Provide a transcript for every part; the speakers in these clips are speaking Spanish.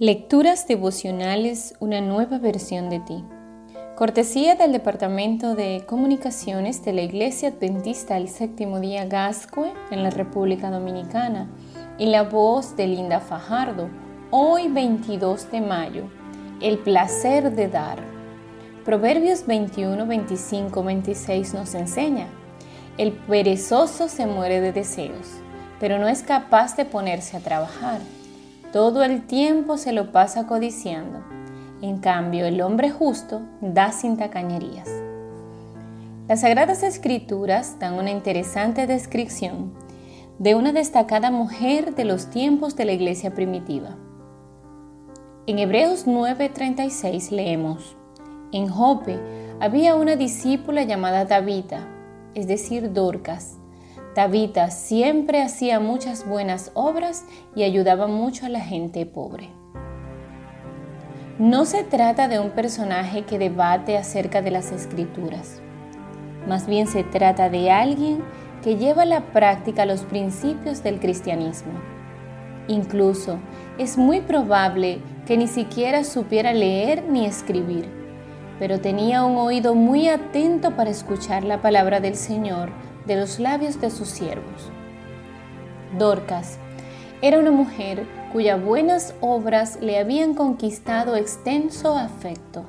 Lecturas devocionales, una nueva versión de ti. Cortesía del Departamento de Comunicaciones de la Iglesia Adventista del Séptimo Día Gascue en la República Dominicana y la voz de Linda Fajardo, hoy 22 de mayo. El placer de dar. Proverbios 21, 25, 26 nos enseña. El perezoso se muere de deseos, pero no es capaz de ponerse a trabajar. Todo el tiempo se lo pasa codiciando. En cambio, el hombre justo da sin tacañerías. Las Sagradas Escrituras dan una interesante descripción de una destacada mujer de los tiempos de la iglesia primitiva. En Hebreos 9:36 leemos, En Jope había una discípula llamada Tabita, es decir, Dorcas, Tabita siempre hacía muchas buenas obras y ayudaba mucho a la gente pobre. No se trata de un personaje que debate acerca de las escrituras. Más bien se trata de alguien que lleva a la práctica los principios del cristianismo. Incluso es muy probable que ni siquiera supiera leer ni escribir, pero tenía un oído muy atento para escuchar la palabra del Señor de los labios de sus siervos. Dorcas era una mujer cuyas buenas obras le habían conquistado extenso afecto.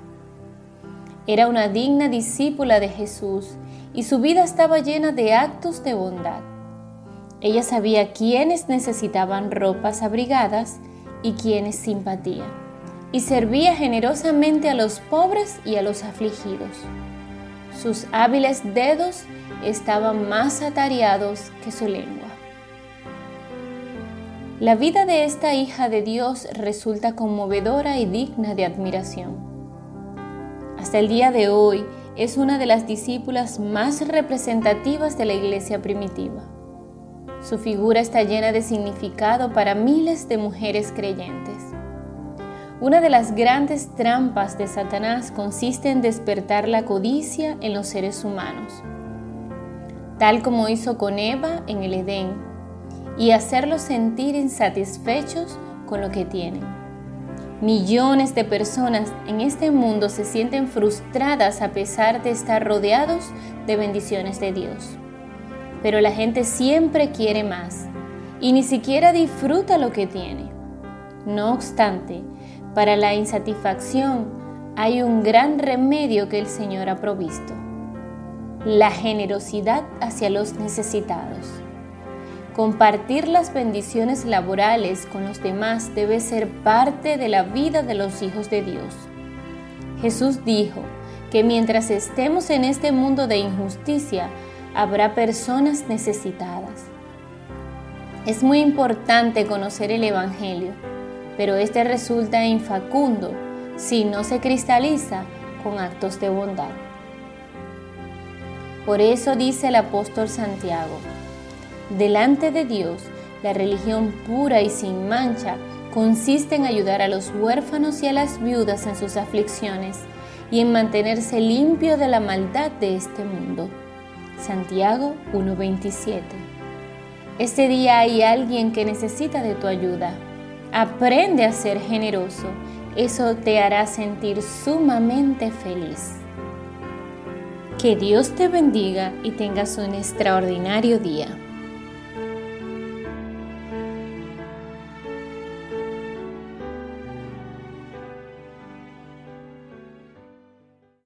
Era una digna discípula de Jesús y su vida estaba llena de actos de bondad. Ella sabía quiénes necesitaban ropas abrigadas y quiénes simpatía, y servía generosamente a los pobres y a los afligidos. Sus hábiles dedos estaban más atareados que su lengua. La vida de esta hija de Dios resulta conmovedora y digna de admiración. Hasta el día de hoy es una de las discípulas más representativas de la iglesia primitiva. Su figura está llena de significado para miles de mujeres creyentes. Una de las grandes trampas de Satanás consiste en despertar la codicia en los seres humanos tal como hizo con Eva en el Edén, y hacerlos sentir insatisfechos con lo que tienen. Millones de personas en este mundo se sienten frustradas a pesar de estar rodeados de bendiciones de Dios. Pero la gente siempre quiere más y ni siquiera disfruta lo que tiene. No obstante, para la insatisfacción hay un gran remedio que el Señor ha provisto la generosidad hacia los necesitados. Compartir las bendiciones laborales con los demás debe ser parte de la vida de los hijos de Dios. Jesús dijo que mientras estemos en este mundo de injusticia, habrá personas necesitadas. Es muy importante conocer el Evangelio, pero este resulta infacundo si no se cristaliza con actos de bondad. Por eso dice el apóstol Santiago, delante de Dios, la religión pura y sin mancha consiste en ayudar a los huérfanos y a las viudas en sus aflicciones y en mantenerse limpio de la maldad de este mundo. Santiago 1:27. Este día hay alguien que necesita de tu ayuda. Aprende a ser generoso. Eso te hará sentir sumamente feliz. Que Dios te bendiga y tengas un extraordinario día.